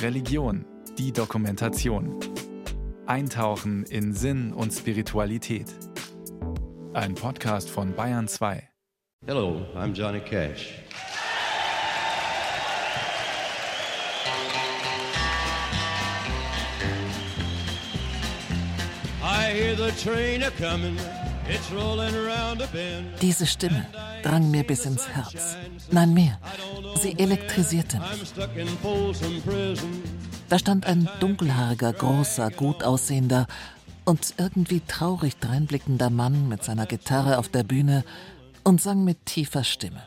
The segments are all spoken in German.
Religion, die Dokumentation. Eintauchen in Sinn und Spiritualität. Ein Podcast von Bayern 2. Hello, I'm Johnny Cash. I hear the train a coming. Diese Stimme drang mir bis ins Herz. Nein, mehr. Sie elektrisierte mich. Da stand ein dunkelhaariger, großer, gut aussehender und irgendwie traurig dreinblickender Mann mit seiner Gitarre auf der Bühne und sang mit tiefer Stimme.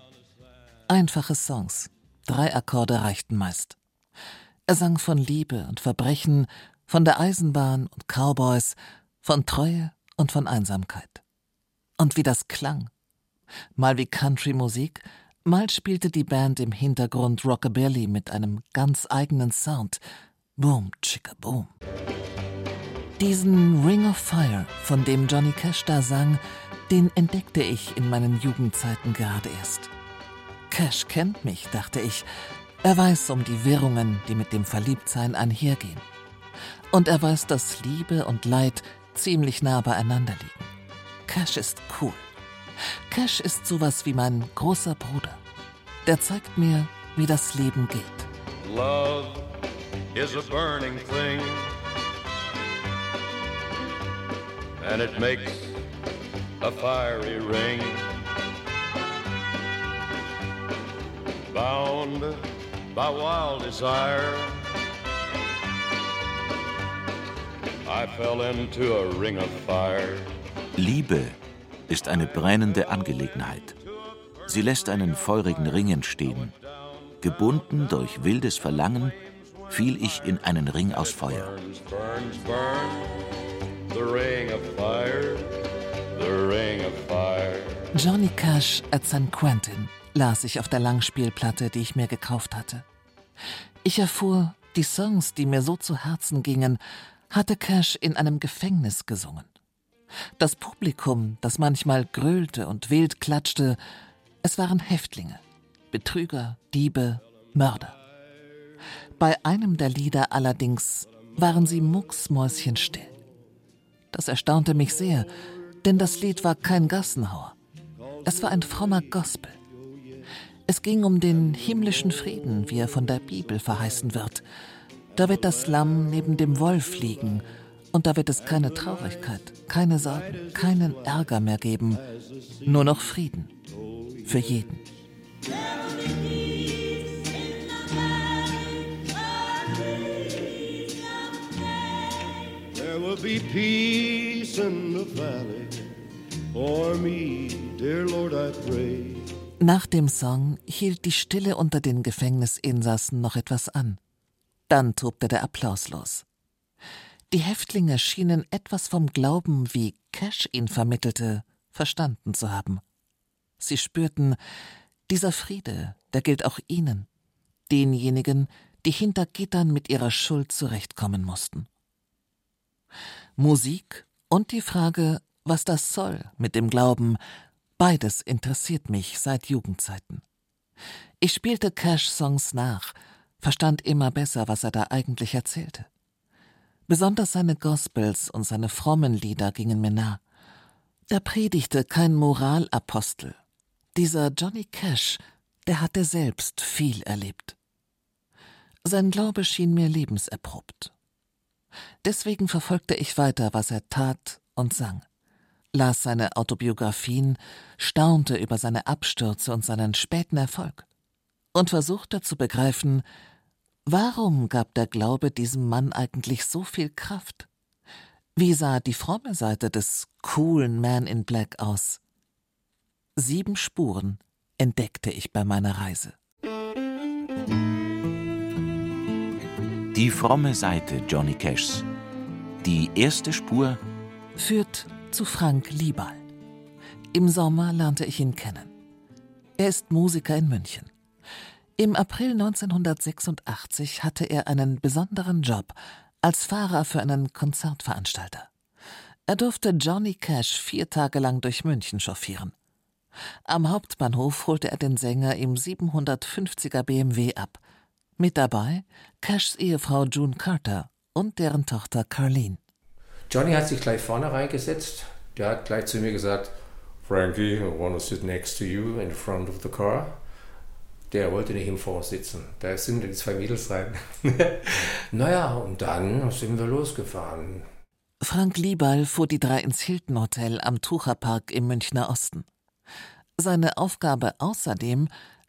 Einfache Songs. Drei Akkorde reichten meist. Er sang von Liebe und Verbrechen, von der Eisenbahn und Cowboys, von Treue und von Einsamkeit. Und wie das klang. Mal wie Country-Musik, mal spielte die Band im Hintergrund Rockabilly mit einem ganz eigenen Sound. Boom, chicka boom. Diesen Ring of Fire, von dem Johnny Cash da sang, den entdeckte ich in meinen Jugendzeiten gerade erst. Cash kennt mich, dachte ich. Er weiß um die Wirrungen, die mit dem Verliebtsein einhergehen. Und er weiß, dass Liebe und Leid ziemlich nah beieinander liegen. Cash ist cool. Cash ist sowas wie mein großer Bruder. Der zeigt mir, wie das Leben geht. Love is a burning thing. And it makes a fiery ring. Bound by wild desire. I fell into a ring of fire. Liebe ist eine brennende Angelegenheit. Sie lässt einen feurigen Ring entstehen. Gebunden durch wildes Verlangen fiel ich in einen Ring aus Feuer. Johnny Cash at San Quentin las ich auf der Langspielplatte, die ich mir gekauft hatte. Ich erfuhr, die Songs, die mir so zu Herzen gingen, hatte Cash in einem Gefängnis gesungen. Das Publikum, das manchmal gröhlte und wild klatschte, es waren Häftlinge, Betrüger, Diebe, Mörder. Bei einem der Lieder allerdings waren sie mucksmäuschenstill. Das erstaunte mich sehr, denn das Lied war kein Gassenhauer. Es war ein frommer Gospel. Es ging um den himmlischen Frieden, wie er von der Bibel verheißen wird. Da wird das Lamm neben dem Wolf liegen, und da wird es keine Traurigkeit, keine Sorgen, keinen Ärger mehr geben, nur noch Frieden. Für jeden. There will be peace in the valley for me, dear Lord, I pray. Nach dem Song hielt die Stille unter den Gefängnisinsassen noch etwas an. Dann tobte der Applaus los. Die Häftlinge schienen etwas vom Glauben, wie Cash ihn vermittelte, verstanden zu haben. Sie spürten, dieser Friede, der gilt auch ihnen, denjenigen, die hinter Gittern mit ihrer Schuld zurechtkommen mussten. Musik und die Frage, was das soll mit dem Glauben, beides interessiert mich seit Jugendzeiten. Ich spielte Cash-Songs nach, verstand immer besser, was er da eigentlich erzählte. Besonders seine Gospels und seine frommen Lieder gingen mir nah. Er predigte kein Moralapostel. Dieser Johnny Cash, der hatte selbst viel erlebt. Sein Glaube schien mir lebenserprobt. Deswegen verfolgte ich weiter, was er tat und sang, las seine Autobiografien, staunte über seine Abstürze und seinen späten Erfolg und versuchte zu begreifen, warum gab der Glaube diesem Mann eigentlich so viel Kraft? Wie sah die fromme Seite des coolen Man in Black aus? Sieben Spuren entdeckte ich bei meiner Reise. Die fromme Seite Johnny Cashs. Die erste Spur Führt zu Frank Liebal. Im Sommer lernte ich ihn kennen. Er ist Musiker in München. Im April 1986 hatte er einen besonderen Job als Fahrer für einen Konzertveranstalter. Er durfte Johnny Cash vier Tage lang durch München chauffieren. Am Hauptbahnhof holte er den Sänger im 750er BMW ab. Mit dabei Cashs Ehefrau June Carter und deren Tochter Carlene. Johnny hat sich gleich vorne reingesetzt. Der hat gleich zu mir gesagt, Frankie, I want to sit next to you in front of the car. Der wollte nicht im Vor sitzen. Da sind die zwei Mädels rein. naja, und dann sind wir losgefahren. Frank Liebal fuhr die drei ins Hilton Hotel am Tucherpark im Münchner Osten. Seine Aufgabe außerdem,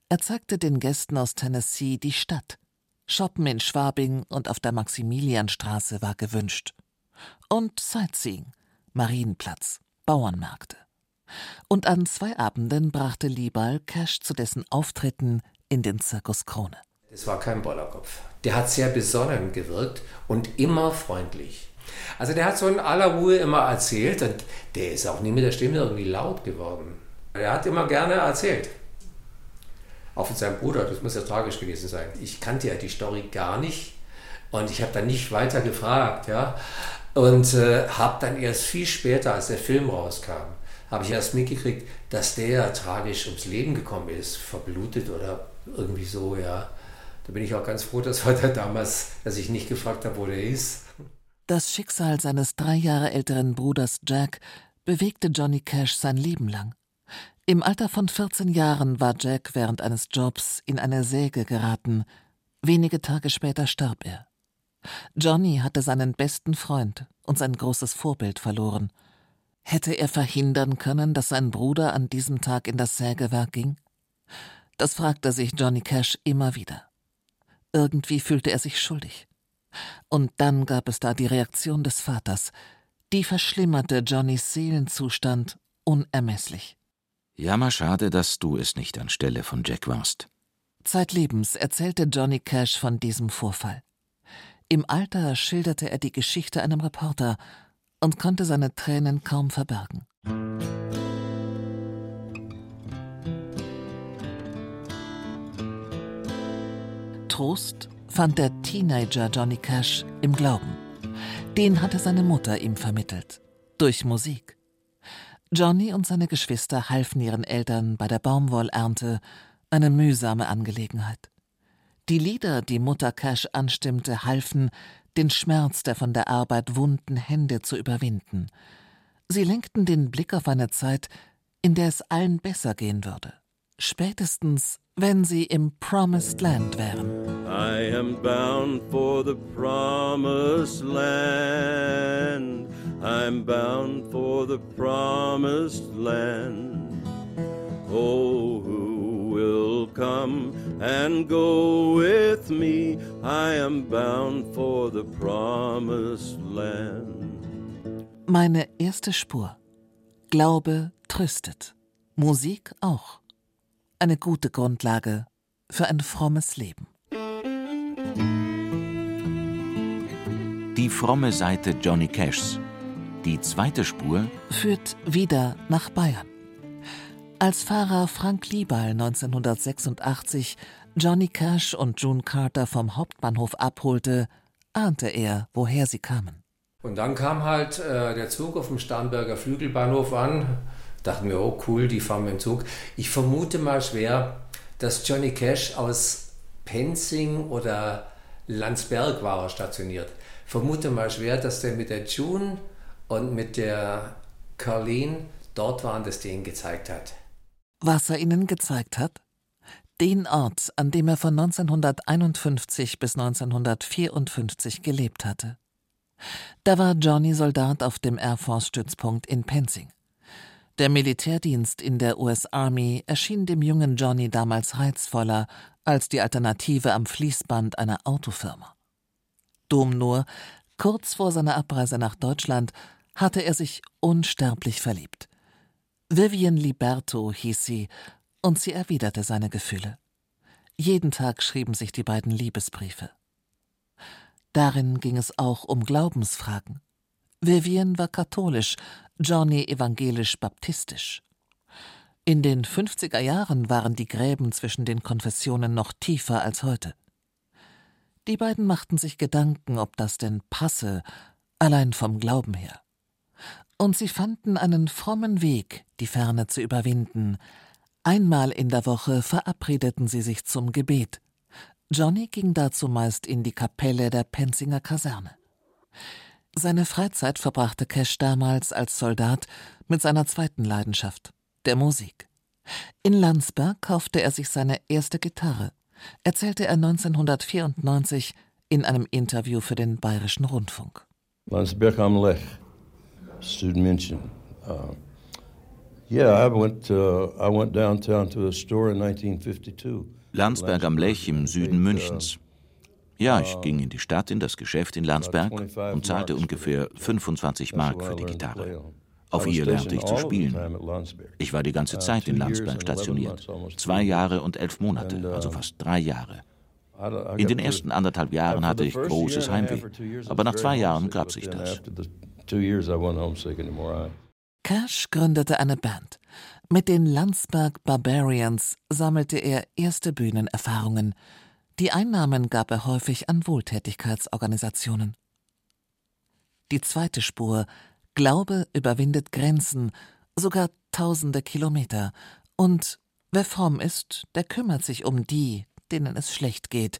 er zeigte den Gästen aus Tennessee die Stadt. Shoppen in Schwabing und auf der Maximilianstraße war gewünscht. Und Sightseeing, Marienplatz, Bauernmärkte. Und an zwei Abenden brachte Liebal Cash zu dessen Auftritten in den Zirkus Krone. Es war kein Bollerkopf. Der hat sehr besonnen gewirkt und immer freundlich. Also der hat so in aller Ruhe immer erzählt und der ist auch nie mit der Stimme irgendwie laut geworden. Er hat immer gerne erzählt. Auch von seinem Bruder, das muss ja tragisch gewesen sein. Ich kannte ja die Story gar nicht und ich habe dann nicht weiter gefragt, ja. Und äh, habe dann erst viel später, als der Film rauskam, habe ich erst mitgekriegt, dass der tragisch ums Leben gekommen ist, verblutet oder irgendwie so, ja. Da bin ich auch ganz froh, dass heute damals, dass ich nicht gefragt habe, wo der ist. Das Schicksal seines drei Jahre älteren Bruders Jack bewegte Johnny Cash sein Leben lang. Im Alter von 14 Jahren war Jack während eines Jobs in eine Säge geraten. Wenige Tage später starb er. Johnny hatte seinen besten Freund und sein großes Vorbild verloren. Hätte er verhindern können, dass sein Bruder an diesem Tag in das Sägewerk ging? Das fragte sich Johnny Cash immer wieder. Irgendwie fühlte er sich schuldig. Und dann gab es da die Reaktion des Vaters. Die verschlimmerte Johnnys Seelenzustand unermesslich. Jammer schade, dass du es nicht anstelle von Jack warst. Zeitlebens erzählte Johnny Cash von diesem Vorfall. Im Alter schilderte er die Geschichte einem Reporter und konnte seine Tränen kaum verbergen. Trost fand der Teenager Johnny Cash im Glauben. Den hatte seine Mutter ihm vermittelt. Durch Musik. Johnny und seine Geschwister halfen ihren Eltern bei der Baumwollernte, eine mühsame Angelegenheit. Die Lieder, die Mutter Cash anstimmte, halfen, den Schmerz der von der Arbeit wunden Hände zu überwinden. Sie lenkten den Blick auf eine Zeit, in der es allen besser gehen würde. Spätestens, wenn sie im Promised Land wären. I am bound for the promised land. I'm bound for the promised land. Oh, who will come and go with me? I am bound for the promised land. Meine erste Spur. Glaube tröstet. Musik auch eine gute Grundlage für ein frommes Leben. Die fromme Seite Johnny Cashs. Die zweite Spur führt wieder nach Bayern. Als Fahrer Frank Liebal 1986 Johnny Cash und June Carter vom Hauptbahnhof abholte, ahnte er, woher sie kamen. Und dann kam halt äh, der Zug auf dem Starnberger Flügelbahnhof an dachten wir, oh cool, die fahren mit dem Zug. Ich vermute mal schwer, dass Johnny Cash aus Penzing oder Landsberg war er stationiert. Vermute mal schwer, dass der mit der June und mit der Carlene dort waren, dass der ihn gezeigt hat. Was er ihnen gezeigt hat? Den Ort, an dem er von 1951 bis 1954 gelebt hatte. Da war Johnny Soldat auf dem Air Force Stützpunkt in Penzing. Der Militärdienst in der US Army erschien dem jungen Johnny damals reizvoller als die Alternative am Fließband einer Autofirma. Dumm nur, kurz vor seiner Abreise nach Deutschland hatte er sich unsterblich verliebt. Vivian Liberto hieß sie, und sie erwiderte seine Gefühle. Jeden Tag schrieben sich die beiden Liebesbriefe. Darin ging es auch um Glaubensfragen. Vivian war katholisch, Johnny evangelisch-baptistisch. In den 50er Jahren waren die Gräben zwischen den Konfessionen noch tiefer als heute. Die beiden machten sich Gedanken, ob das denn passe, allein vom Glauben her. Und sie fanden einen frommen Weg, die Ferne zu überwinden. Einmal in der Woche verabredeten sie sich zum Gebet. Johnny ging dazu meist in die Kapelle der Penzinger Kaserne. Seine Freizeit verbrachte Cash damals als Soldat mit seiner zweiten Leidenschaft, der Musik. In Landsberg kaufte er sich seine erste Gitarre, erzählte er 1994 in einem Interview für den Bayerischen Rundfunk. Landsberg am Lech, Student München. Uh, yeah, I went, uh, I went downtown to a store in 1952. Landsberg am Lech im Süden Münchens. Ja, ich ging in die Stadt, in das Geschäft in Landsberg und zahlte ungefähr 25 Mark für die Gitarre. Auf ihr lernte ich zu spielen. Ich war die ganze Zeit in Landsberg stationiert. Zwei Jahre und elf Monate, also fast drei Jahre. In den ersten anderthalb Jahren hatte ich großes Heimweh, aber nach zwei Jahren gab sich das. Cash gründete eine Band. Mit den Landsberg Barbarians sammelte er erste Bühnenerfahrungen. Die Einnahmen gab er häufig an Wohltätigkeitsorganisationen. Die zweite Spur Glaube überwindet Grenzen, sogar tausende Kilometer. Und wer fromm ist, der kümmert sich um die, denen es schlecht geht.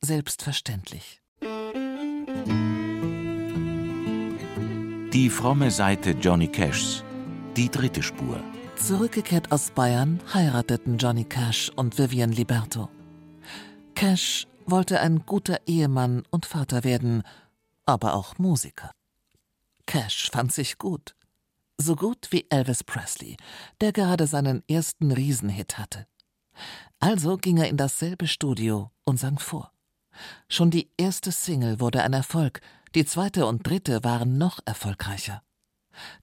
Selbstverständlich. Die fromme Seite Johnny Cashs. Die dritte Spur. Zurückgekehrt aus Bayern heirateten Johnny Cash und Vivian Liberto. Cash wollte ein guter Ehemann und Vater werden, aber auch Musiker. Cash fand sich gut. So gut wie Elvis Presley, der gerade seinen ersten Riesenhit hatte. Also ging er in dasselbe Studio und sang vor. Schon die erste Single wurde ein Erfolg, die zweite und dritte waren noch erfolgreicher.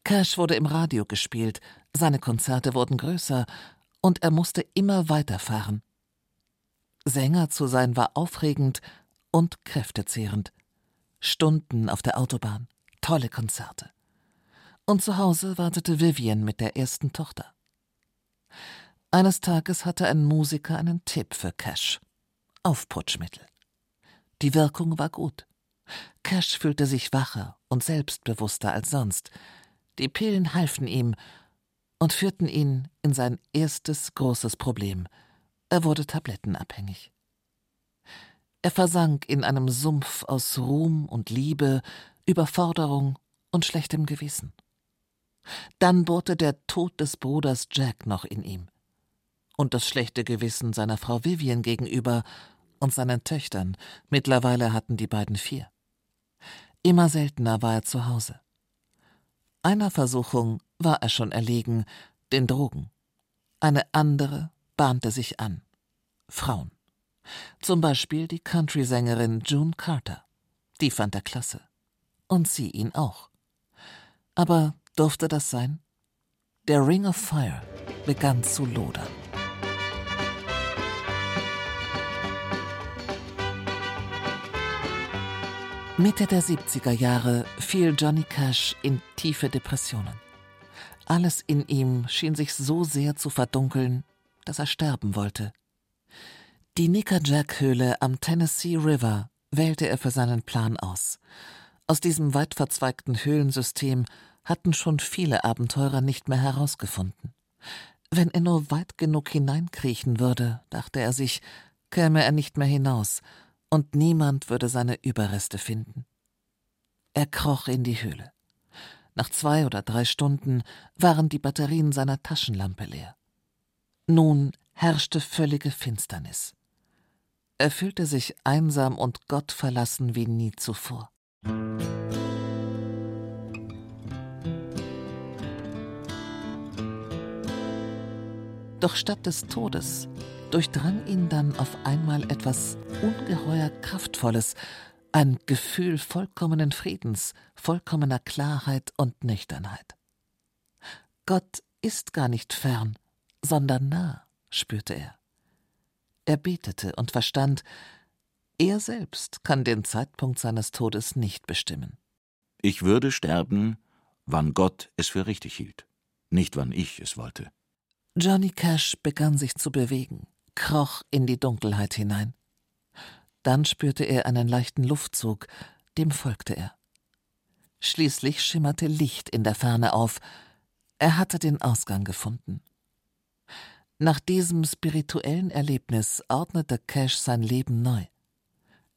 Cash wurde im Radio gespielt, seine Konzerte wurden größer und er musste immer weiterfahren. Sänger zu sein war aufregend und kräftezehrend. Stunden auf der Autobahn, tolle Konzerte. Und zu Hause wartete Vivian mit der ersten Tochter. Eines Tages hatte ein Musiker einen Tipp für Cash. Aufputschmittel. Die Wirkung war gut. Cash fühlte sich wacher und selbstbewusster als sonst. Die Pillen halfen ihm und führten ihn in sein erstes großes Problem. Er wurde tablettenabhängig. Er versank in einem Sumpf aus Ruhm und Liebe, Überforderung und schlechtem Gewissen. Dann bohrte der Tod des Bruders Jack noch in ihm. Und das schlechte Gewissen seiner Frau Vivian gegenüber und seinen Töchtern. Mittlerweile hatten die beiden vier. Immer seltener war er zu Hause. Einer Versuchung war er schon erlegen, den Drogen. Eine andere bahnte sich an. Frauen. Zum Beispiel die Country-Sängerin June Carter. Die fand er klasse. Und sie ihn auch. Aber durfte das sein? Der Ring of Fire begann zu lodern. Mitte der 70er Jahre fiel Johnny Cash in tiefe Depressionen. Alles in ihm schien sich so sehr zu verdunkeln, dass er sterben wollte. Die Nickajack-Höhle am Tennessee River wählte er für seinen Plan aus. Aus diesem weit verzweigten Höhlensystem hatten schon viele Abenteurer nicht mehr herausgefunden. Wenn er nur weit genug hineinkriechen würde, dachte er sich, käme er nicht mehr hinaus, und niemand würde seine Überreste finden. Er kroch in die Höhle. Nach zwei oder drei Stunden waren die Batterien seiner Taschenlampe leer. Nun herrschte völlige Finsternis. Er fühlte sich einsam und gottverlassen wie nie zuvor. Doch statt des Todes durchdrang ihn dann auf einmal etwas ungeheuer Kraftvolles, ein Gefühl vollkommenen Friedens, vollkommener Klarheit und Nüchternheit. Gott ist gar nicht fern, sondern nah, spürte er. Er betete und verstand, er selbst kann den Zeitpunkt seines Todes nicht bestimmen. Ich würde sterben, wann Gott es für richtig hielt, nicht wann ich es wollte. Johnny Cash begann sich zu bewegen kroch in die Dunkelheit hinein. Dann spürte er einen leichten Luftzug, dem folgte er. Schließlich schimmerte Licht in der Ferne auf. Er hatte den Ausgang gefunden. Nach diesem spirituellen Erlebnis ordnete Cash sein Leben neu.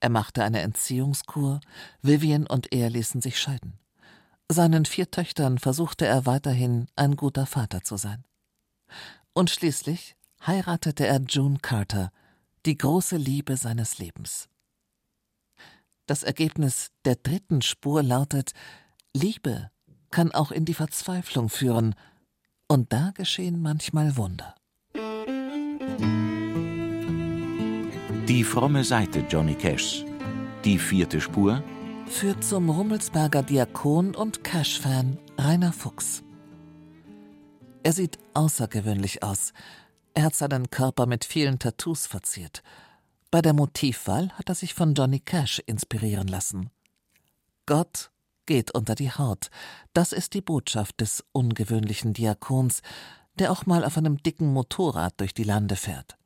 Er machte eine Entziehungskur, Vivian und er ließen sich scheiden. Seinen vier Töchtern versuchte er weiterhin ein guter Vater zu sein. Und schließlich heiratete er June Carter, die große Liebe seines Lebens. Das Ergebnis der dritten Spur lautet, Liebe kann auch in die Verzweiflung führen, und da geschehen manchmal Wunder. Die fromme Seite Johnny Cashs. Die vierte Spur führt zum Rummelsberger Diakon und Cash-Fan Rainer Fuchs. Er sieht außergewöhnlich aus. Er hat seinen Körper mit vielen Tattoos verziert. Bei der Motivwahl hat er sich von Johnny Cash inspirieren lassen. Gott geht unter die Haut. Das ist die Botschaft des ungewöhnlichen Diakons, der auch mal auf einem dicken Motorrad durch die Lande fährt.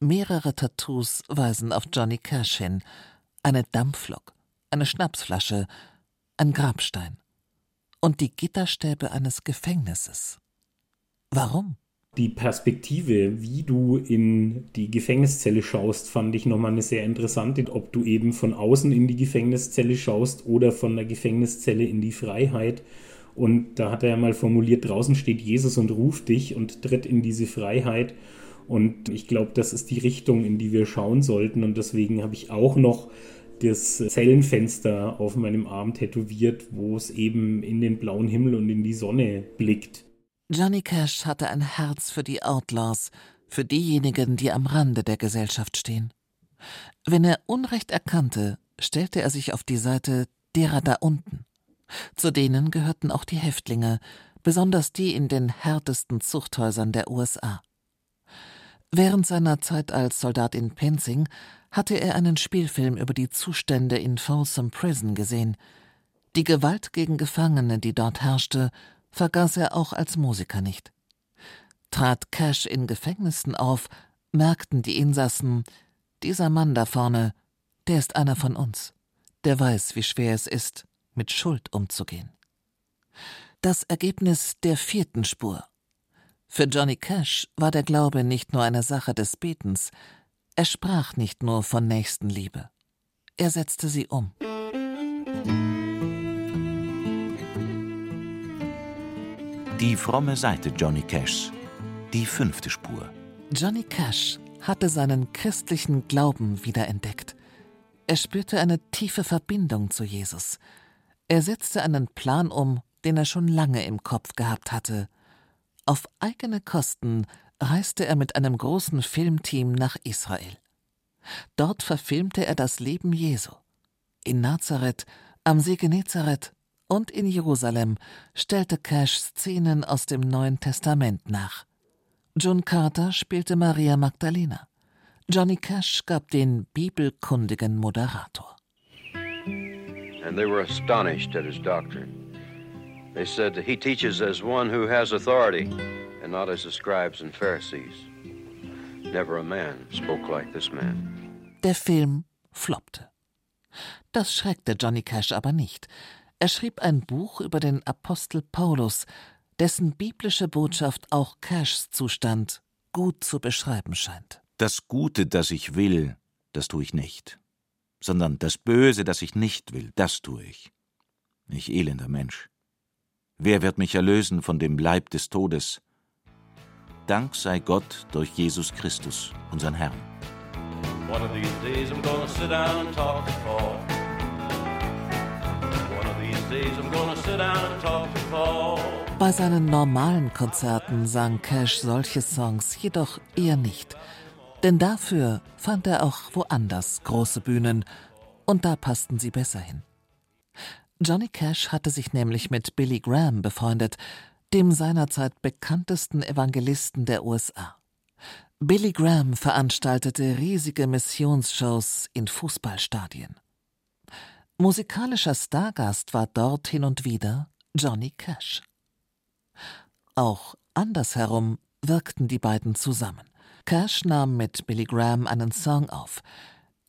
Mehrere Tattoos weisen auf Johnny Cash hin. Eine Dampflok, eine Schnapsflasche, ein Grabstein und die Gitterstäbe eines Gefängnisses. Warum? Die Perspektive, wie du in die Gefängniszelle schaust, fand ich nochmal eine sehr interessante. Ob du eben von außen in die Gefängniszelle schaust oder von der Gefängniszelle in die Freiheit. Und da hat er ja mal formuliert, draußen steht Jesus und ruft dich und tritt in diese Freiheit. Und ich glaube, das ist die Richtung, in die wir schauen sollten. Und deswegen habe ich auch noch das Zellenfenster auf meinem Arm tätowiert, wo es eben in den blauen Himmel und in die Sonne blickt. Johnny Cash hatte ein Herz für die Outlaws, für diejenigen, die am Rande der Gesellschaft stehen. Wenn er Unrecht erkannte, stellte er sich auf die Seite derer da unten. Zu denen gehörten auch die Häftlinge, besonders die in den härtesten Zuchthäusern der USA. Während seiner Zeit als Soldat in Penzing hatte er einen Spielfilm über die Zustände in Folsom Prison gesehen. Die Gewalt gegen Gefangene, die dort herrschte, vergaß er auch als Musiker nicht. Trat Cash in Gefängnissen auf, merkten die Insassen, dieser Mann da vorne, der ist einer von uns, der weiß, wie schwer es ist, mit Schuld umzugehen. Das Ergebnis der vierten Spur. Für Johnny Cash war der Glaube nicht nur eine Sache des Betens, er sprach nicht nur von Nächstenliebe, er setzte sie um. Die fromme Seite Johnny Cashs. Die fünfte Spur. Johnny Cash hatte seinen christlichen Glauben wiederentdeckt. Er spürte eine tiefe Verbindung zu Jesus. Er setzte einen Plan um, den er schon lange im Kopf gehabt hatte. Auf eigene Kosten reiste er mit einem großen Filmteam nach Israel. Dort verfilmte er das Leben Jesu. In Nazareth, am See Genezareth und in Jerusalem stellte Cash Szenen aus dem Neuen Testament nach. John Carter spielte Maria Magdalena. Johnny Cash gab den bibelkundigen Moderator. And they were astonished at his doctrine. They said he teaches as one who has authority and not as the scribes and Pharisees. Never a man spoke like this man. Der Film floppte. Das schreckte Johnny Cash aber nicht. Er schrieb ein Buch über den Apostel Paulus, dessen biblische Botschaft auch Cashs Zustand gut zu beschreiben scheint. Das Gute, das ich will, das tue ich nicht, sondern das Böse, das ich nicht will, das tue ich. Ich elender Mensch. Wer wird mich erlösen von dem Leib des Todes? Dank sei Gott durch Jesus Christus, unseren Herrn. One of these days I'm gonna sit down and talk to Paul. Bei seinen normalen Konzerten sang Cash solche Songs jedoch eher nicht. Denn dafür fand er auch woanders große Bühnen, und da passten sie besser hin. Johnny Cash hatte sich nämlich mit Billy Graham befreundet, dem seinerzeit bekanntesten Evangelisten der USA. Billy Graham veranstaltete riesige Missionsshows in Fußballstadien. Musikalischer Stargast war dort hin und wieder Johnny Cash. Auch andersherum wirkten die beiden zusammen. Cash nahm mit Billy Graham einen Song auf.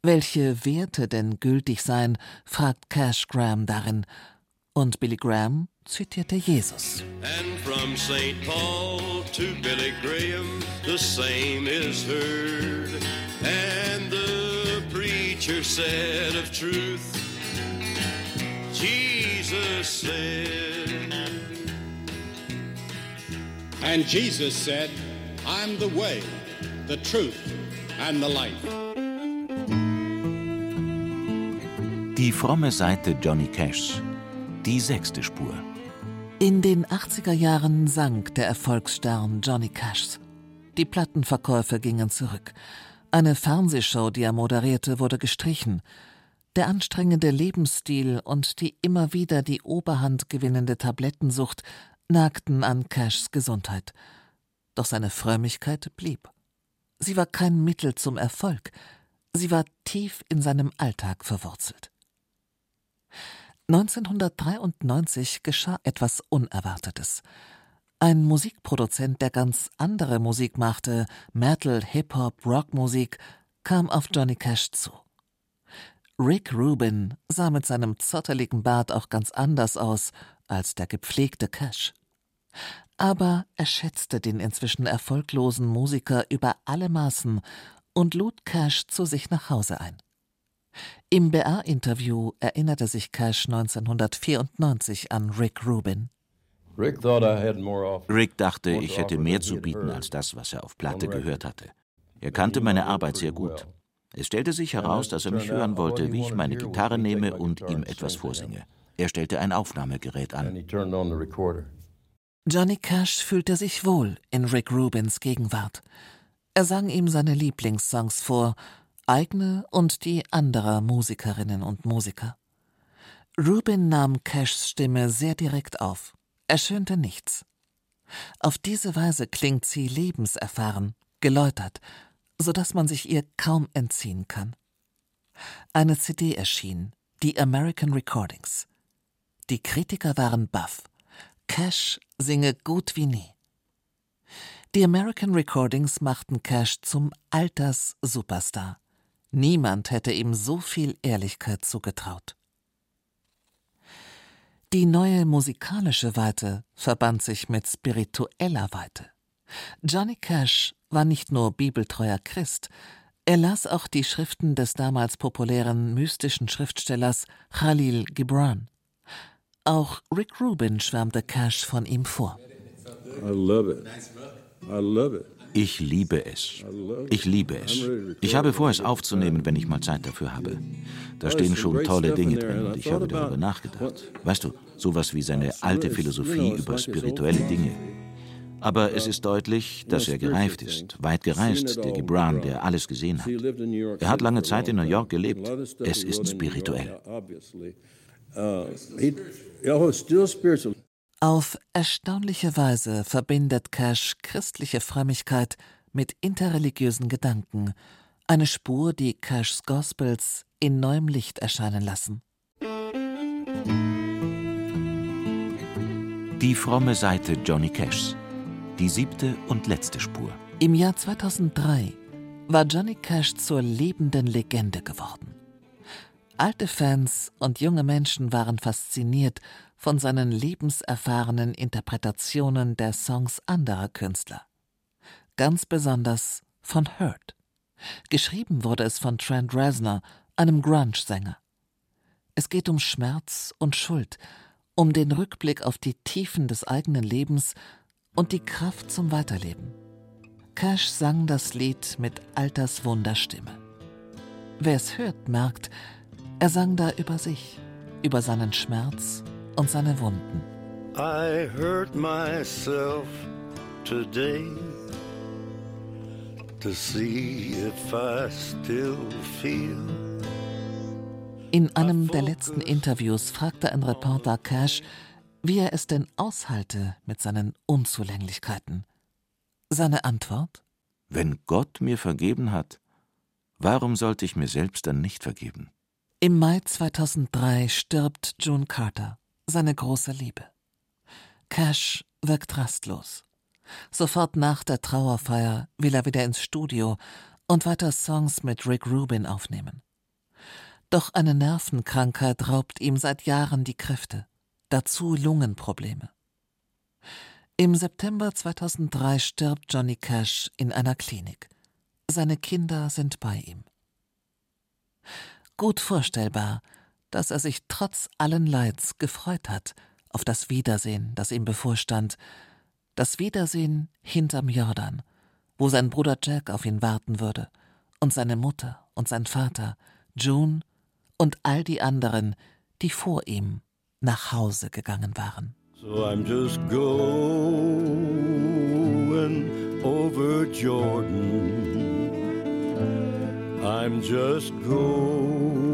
Welche Werte denn gültig seien, fragt Cash Graham darin, und Billy Graham zitierte Jesus. And from St. Paul to Billy Graham, the same is heard. And the preacher said of truth, Jesus said. And Jesus said, I'm the way, the truth, and the life. Die fromme Seite Johnny Cashs. Die sechste Spur. In den 80er Jahren sank der Erfolgsstern Johnny Cash. Die Plattenverkäufe gingen zurück. Eine Fernsehshow, die er moderierte, wurde gestrichen. Der anstrengende Lebensstil und die immer wieder die Oberhand gewinnende Tablettensucht nagten an Cashs Gesundheit. Doch seine Frömmigkeit blieb. Sie war kein Mittel zum Erfolg, sie war tief in seinem Alltag verwurzelt. 1993 geschah etwas Unerwartetes. Ein Musikproduzent, der ganz andere Musik machte, Metal, Hip-Hop, Rockmusik, kam auf Johnny Cash zu. Rick Rubin sah mit seinem zotteligen Bart auch ganz anders aus als der gepflegte Cash. Aber er schätzte den inzwischen erfolglosen Musiker über alle Maßen und lud Cash zu sich nach Hause ein. Im BR-Interview erinnerte sich Cash 1994 an Rick Rubin. Rick, dachte, ich hätte mehr zu bieten als das, was er auf Platte gehört hatte. Er kannte meine Arbeit sehr gut. Es stellte sich heraus, dass er mich hören wollte, wie ich meine Gitarre nehme und ihm etwas vorsinge. Er stellte ein Aufnahmegerät an. Johnny Cash fühlte sich wohl in Rick Rubins Gegenwart. Er sang ihm seine Lieblingssongs vor, eigene und die anderer Musikerinnen und Musiker. Rubin nahm Cashs Stimme sehr direkt auf. Er schönte nichts. Auf diese Weise klingt sie lebenserfahren, geläutert, so dass man sich ihr kaum entziehen kann. Eine CD erschien, die American Recordings. Die Kritiker waren baff. Cash singe gut wie nie. Die American Recordings machten Cash zum Alters-Superstar. Niemand hätte ihm so viel Ehrlichkeit zugetraut. Die neue musikalische Weite verband sich mit spiritueller Weite. Johnny Cash war nicht nur bibeltreuer Christ, er las auch die Schriften des damals populären mystischen Schriftstellers Khalil Gibran. Auch Rick Rubin schwärmte Cash von ihm vor. I love it. I love it. Ich liebe es. Ich liebe es. Ich habe vor, es aufzunehmen, wenn ich mal Zeit dafür habe. Da stehen schon tolle Dinge drin und ich habe darüber nachgedacht. Weißt du, sowas wie seine alte Philosophie über spirituelle Dinge. Aber es ist deutlich, dass er gereift ist, weit gereist, der Gibran, der alles gesehen hat. Er hat lange Zeit in New York gelebt. Es ist spirituell. Uh, he, oh, still spiritual. Auf erstaunliche Weise verbindet Cash christliche Frömmigkeit mit interreligiösen Gedanken, eine Spur, die Cashs Gospels in neuem Licht erscheinen lassen. Die fromme Seite Johnny Cashs. Die siebte und letzte Spur. Im Jahr 2003 war Johnny Cash zur lebenden Legende geworden. Alte Fans und junge Menschen waren fasziniert von seinen lebenserfahrenen Interpretationen der Songs anderer Künstler. Ganz besonders von Hurt. Geschrieben wurde es von Trent Reznor, einem Grunge-Sänger. Es geht um Schmerz und Schuld, um den Rückblick auf die Tiefen des eigenen Lebens und die Kraft zum Weiterleben. Cash sang das Lied mit Alterswunderstimme. Wer es hört, merkt, er sang da über sich, über seinen Schmerz und seine Wunden. I hurt myself today to see if I still feel. In einem der letzten Interviews fragte ein Reporter Cash, wie er es denn aushalte mit seinen Unzulänglichkeiten. Seine Antwort? Wenn Gott mir vergeben hat, warum sollte ich mir selbst dann nicht vergeben? Im Mai 2003 stirbt June Carter, seine große Liebe. Cash wirkt rastlos. Sofort nach der Trauerfeier will er wieder ins Studio und weiter Songs mit Rick Rubin aufnehmen. Doch eine Nervenkrankheit raubt ihm seit Jahren die Kräfte. dazu Lungenprobleme. Im September 2003 stirbt Johnny Cash in einer Klinik. Seine Kinder sind bei ihm. Gut vorstellbar, dass er sich trotz allen Leids gefreut hat auf das Wiedersehen, das ihm bevorstand, das Wiedersehen hinterm Jordan, wo sein Bruder Jack auf ihn warten würde, und seine Mutter und sein Vater, June und all die anderen, die vor ihm nach Hause gegangen waren. So I'm just going over Jordan. I'm just going